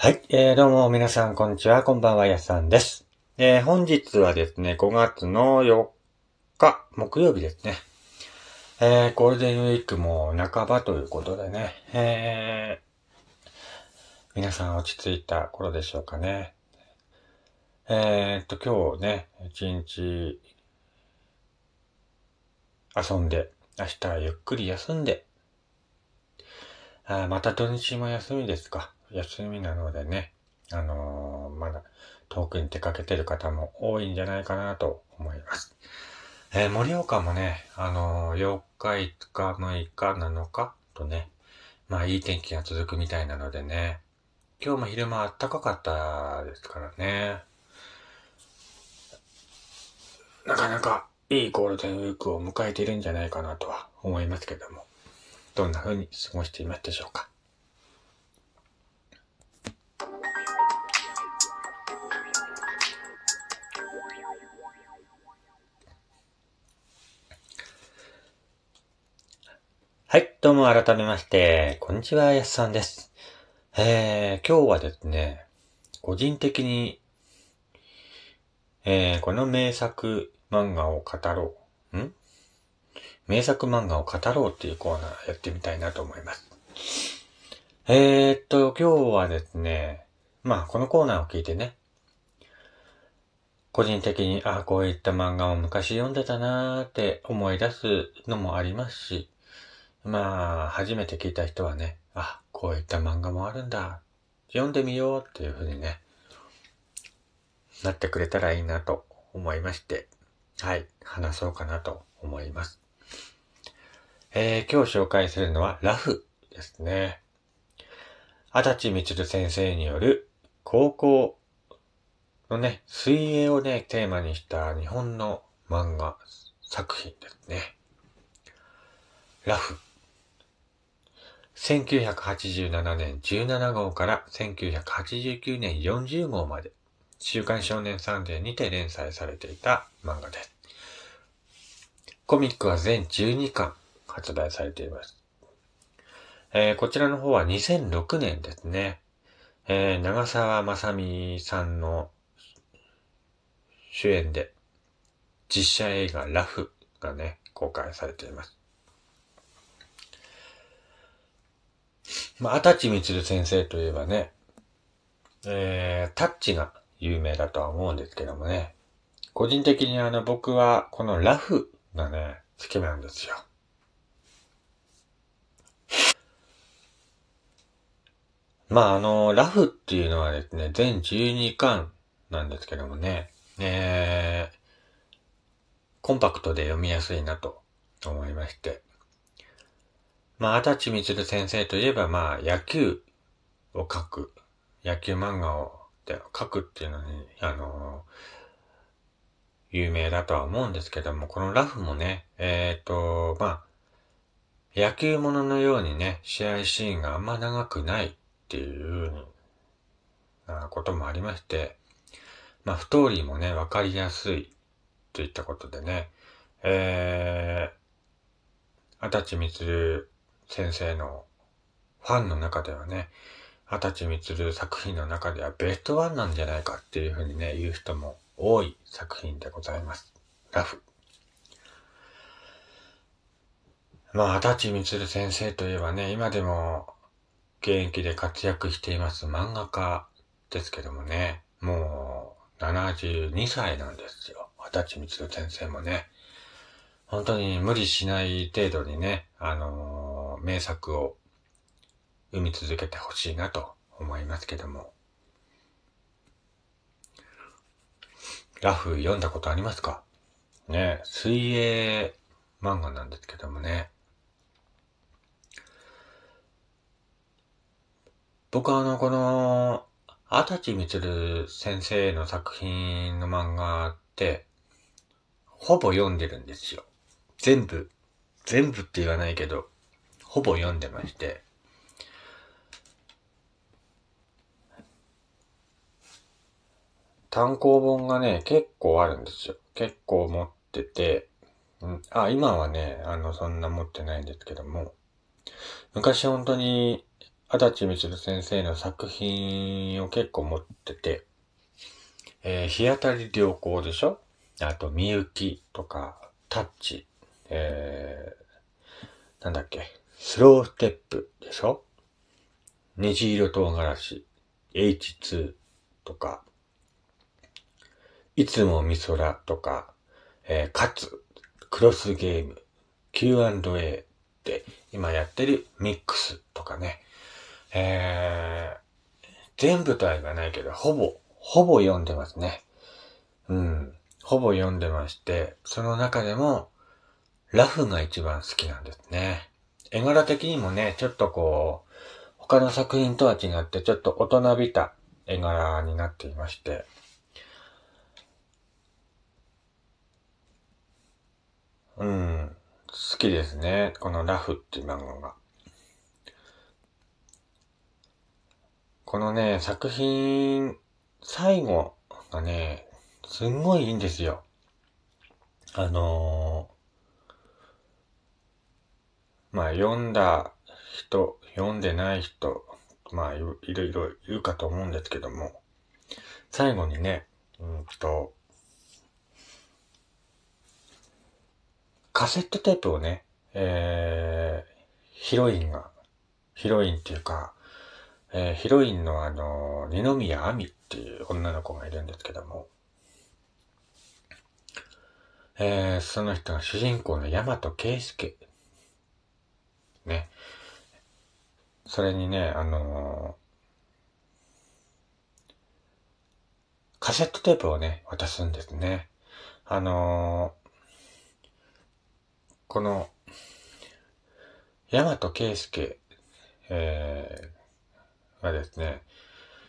はい、えー、どうも皆さんこんにちは、こんばんは、やすさんです。えー、本日はですね、5月の4日、木曜日ですね。えー、ゴールデンウィークも半ばということでね、えー、皆さん落ち着いた頃でしょうかね。えーっと、今日ね、一日遊んで、明日はゆっくり休んで、あまた土日も休みですか。休みなのでね、あのーまだ遠くに出かけてる方も多いんじゃないかなと思います。えー盛岡もね、あのー8日、5日、6日、7日とね、まあいい天気が続くみたいなのでね、今日も昼間暖かかったですからね、なかなかいいゴールデンウィークを迎えているんじゃないかなとは思いますけども、どんな風に過ごしていますでしょうか？はい、どうも改めまして、こんにちは、やすさんです。えー、今日はですね、個人的に、えー、この名作漫画を語ろう。ん？名作漫画を語ろうっていうコーナーやってみたいなと思います。えーっと、今日はですね、まあ、このコーナーを聞いてね、個人的に、ああこういった漫画を昔読んでたなーって思い出すのもありますし、まあ、初めて聞いた人はね、あ、こういった漫画もあるんだ。読んでみようっていうふうにね、なってくれたらいいなと思いまして、はい、話そうかなと思います。えー、今日紹介するのはラフですね。足立みつる先生による高校のね、水泳をね、テーマにした日本の漫画作品ですね。ラフ。1987年17号から1989年40号まで、週刊少年サンデーにて連載されていた漫画です。コミックは全12巻発売されています。えーこちらの方は2006年ですね。えー長澤まさみさんの主演で実写映画ラフがね、公開されています。まあ、足立みつる先生といえばね、えー、タッチが有名だとは思うんですけどもね、個人的にあの僕はこのラフがね、好きなんですよ。まああの、ラフっていうのはですね、全12巻なんですけどもね、えー、コンパクトで読みやすいなと思いまして、まあ、足立みつる先生といえば、まあ、野球を描く、野球漫画をで描くっていうのに、あの有名だとは思うんですけども、このラフもね、えっ、と、まあ、野球もののようにね、試合シーンがあんま長くない。っていうなこともありまして、まあ、ストーリーもね、わかりやすいといったことでね、えー、足立みつる先生のファンの中ではね、足立みつる作品の中ではベストワンなんじゃないかっていうふうにね、言う人も多い作品でございます。ラフ。まあ、足立みつる先生といえばね、今でも現役で活躍しています漫画家ですけどもね、もう72歳なんですよ。足立みつる先生もね。本当に無理しない程度にね、あのー名作を生み続けてほしいなと思いますけども。ラフ読んだことありますか？ね水泳漫画なんですけどもね。僕はあの、この、足立みつる先生の作品の漫画って、ほぼ読んでるんですよ。全部、全部って言わないけど、ほぼ読んでまして。単行本がね、結構あるんですよ。結構持ってて、ん、あ、今はね、あの、そんな持ってないんですけども、昔本当に、足立みつる先生の作品を結構持ってて、えー、日当たり良好でしょ？あと、みゆきとか、タッチ、えー、なんだっけ、スローステップでしょ？虹色唐辛子、H2 とか、いつもみそらとか、えー、かつ、クロスゲーム、Q&A って今やってるミックスとかね、えー、全部とは言わないけど、ほぼ、ほぼ読んでますね。うん。ほぼ読んでまして、その中でも、ラフが一番好きなんですね。絵柄的にもね、ちょっとこう、他の作品とは違って、ちょっと大人びた絵柄になっていまして、うん、好きですね。このラフっていう漫画が。このね、作品、最後がね、すんごいいいんですよ。あのー、まあ、読んだ人、読んでない人、まあ、いろいろいるかと思うんですけども、最後にね、うんと、カセットテープをね、えー、ヒロインが、ヒロインっていうか、えー、ヒロインのあの、二宮亜美っていう女の子がいるんですけども、えー、その人が主人公の大和圭介。ね。それにね、あのー、カセットテープをね、渡すんですね。あのー、この、大和圭介、えー、がですね、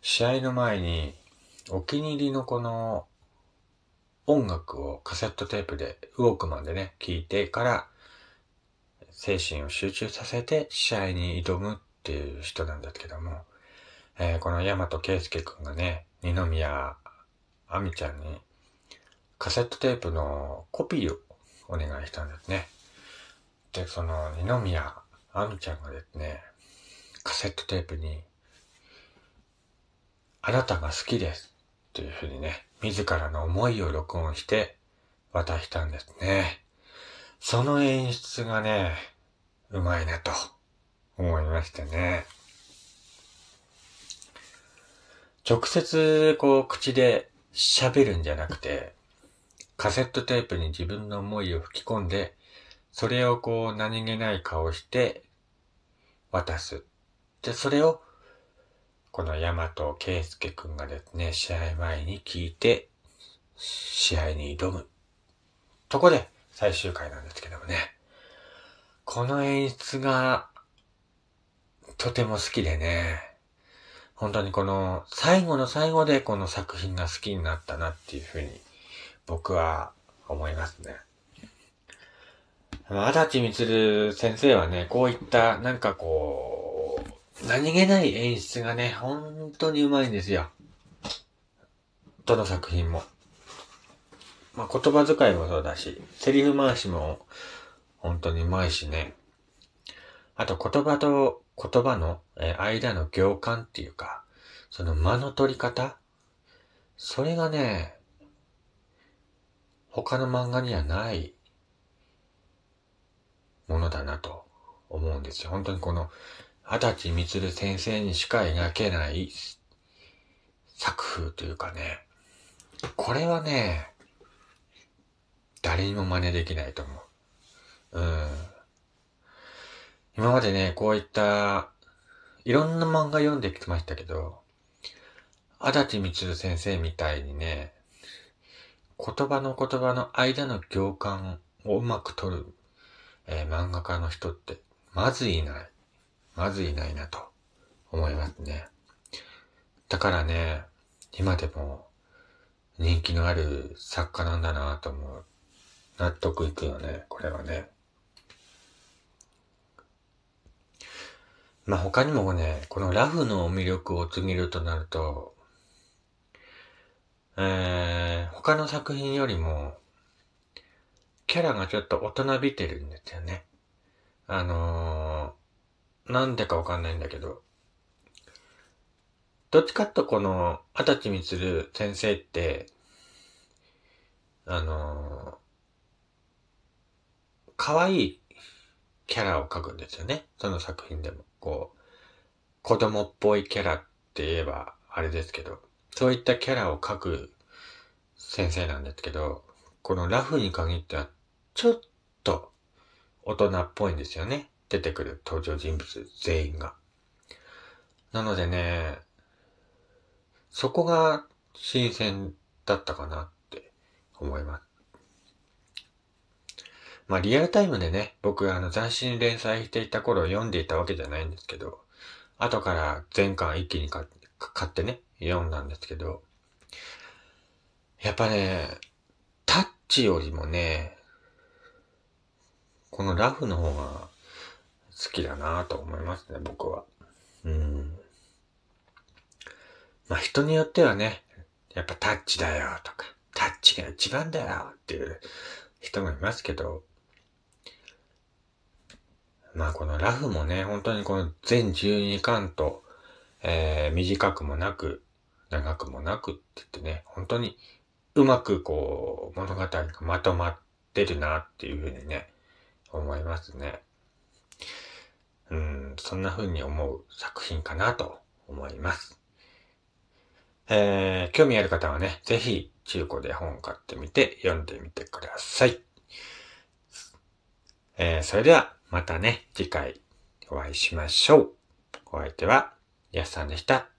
試合の前に、お気に入りのこの音楽をカセットテープで、ウォークマンでね、聴いてから、精神を集中させて試合に挑むっていう人なんですけども、えー、この大和圭介くんがね、二宮亜美ちゃんにカセットテープのコピーをお願いしたんですね。で、その二宮亜美ちゃんがですね、カセットテープに、あなたが好きですっていうふうにね、自らの思いを録音して渡したんですね。その演出がね、うまいなと思いましてね。直接こう口で喋るんじゃなくて、カセットテープに自分の思いを吹き込んで、それをこう何気ない顔して渡す。で、それをこの大和圭介くんがですね、試合前に聞いて、試合に挑む。とこで最終回なんですけどもね。この演出がとても好きでね、本当にこの最後の最後でこの作品が好きになったなっていうふうに僕は思いますね。足立みつる先生はね、こういったなんかこう、何気ない演出がね、本当にうまいんですよ。どの作品も。まあ、言葉遣いもそうだし、セリフ回しも本当にうまいしね。あと言葉と言葉の、間の行間っていうか、その間の取り方それがね、他の漫画にはないものだなと思うんですよ。本当にこの、足立みつる先生にしか描けない作風というかね、これはね、誰にも真似できないと思う。うん。今までね、こういった、いろんな漫画読んできましたけど、足立みつる先生みたいにね、言葉の言葉の間の行間をうまく取る、えー、漫画家の人って、まずいない。まずいないなと思いますね。だからね、今でも人気のある作家なんだなと思う。納得いくよね、これはね。まあ他にもね、このラフの魅力を告げるとなると、えー、他の作品よりも、キャラがちょっと大人びてるんですよね。あのー、なんでかわかんないんだけど、どっちかとこの、あたちみつる先生って、あのー、可愛いキャラを描くんですよね。その作品でも。こう、子供っぽいキャラって言えばあれですけど、そういったキャラを描く先生なんですけど、このラフに限っては、ちょっと大人っぽいんですよね。出てくる登場人物全員が。なのでね、そこが新鮮だったかなって思います。まあリアルタイムでね、僕あの雑誌に連載していた頃読んでいたわけじゃないんですけど、後から全巻一気に買ってね、読んだんですけど、やっぱね、タッチよりもね、このラフの方が好きだなと思いますね、僕は。うん。まあ人によってはね、やっぱタッチだよとか、タッチが一番だよっていう人もいますけど、まあこのラフもね、本当にこの全12巻と、えー、短くもなく、長くもなくって言ってね、本当にうまくこう、物語がまとまってるなっていうふうにね、思いますね。うん、そんな風に思う作品かなと思います。えー、興味ある方はね、ぜひ中古で本を買ってみて読んでみてください。えー、それではまたね、次回お会いしましょう。お相手は、やすさんでした。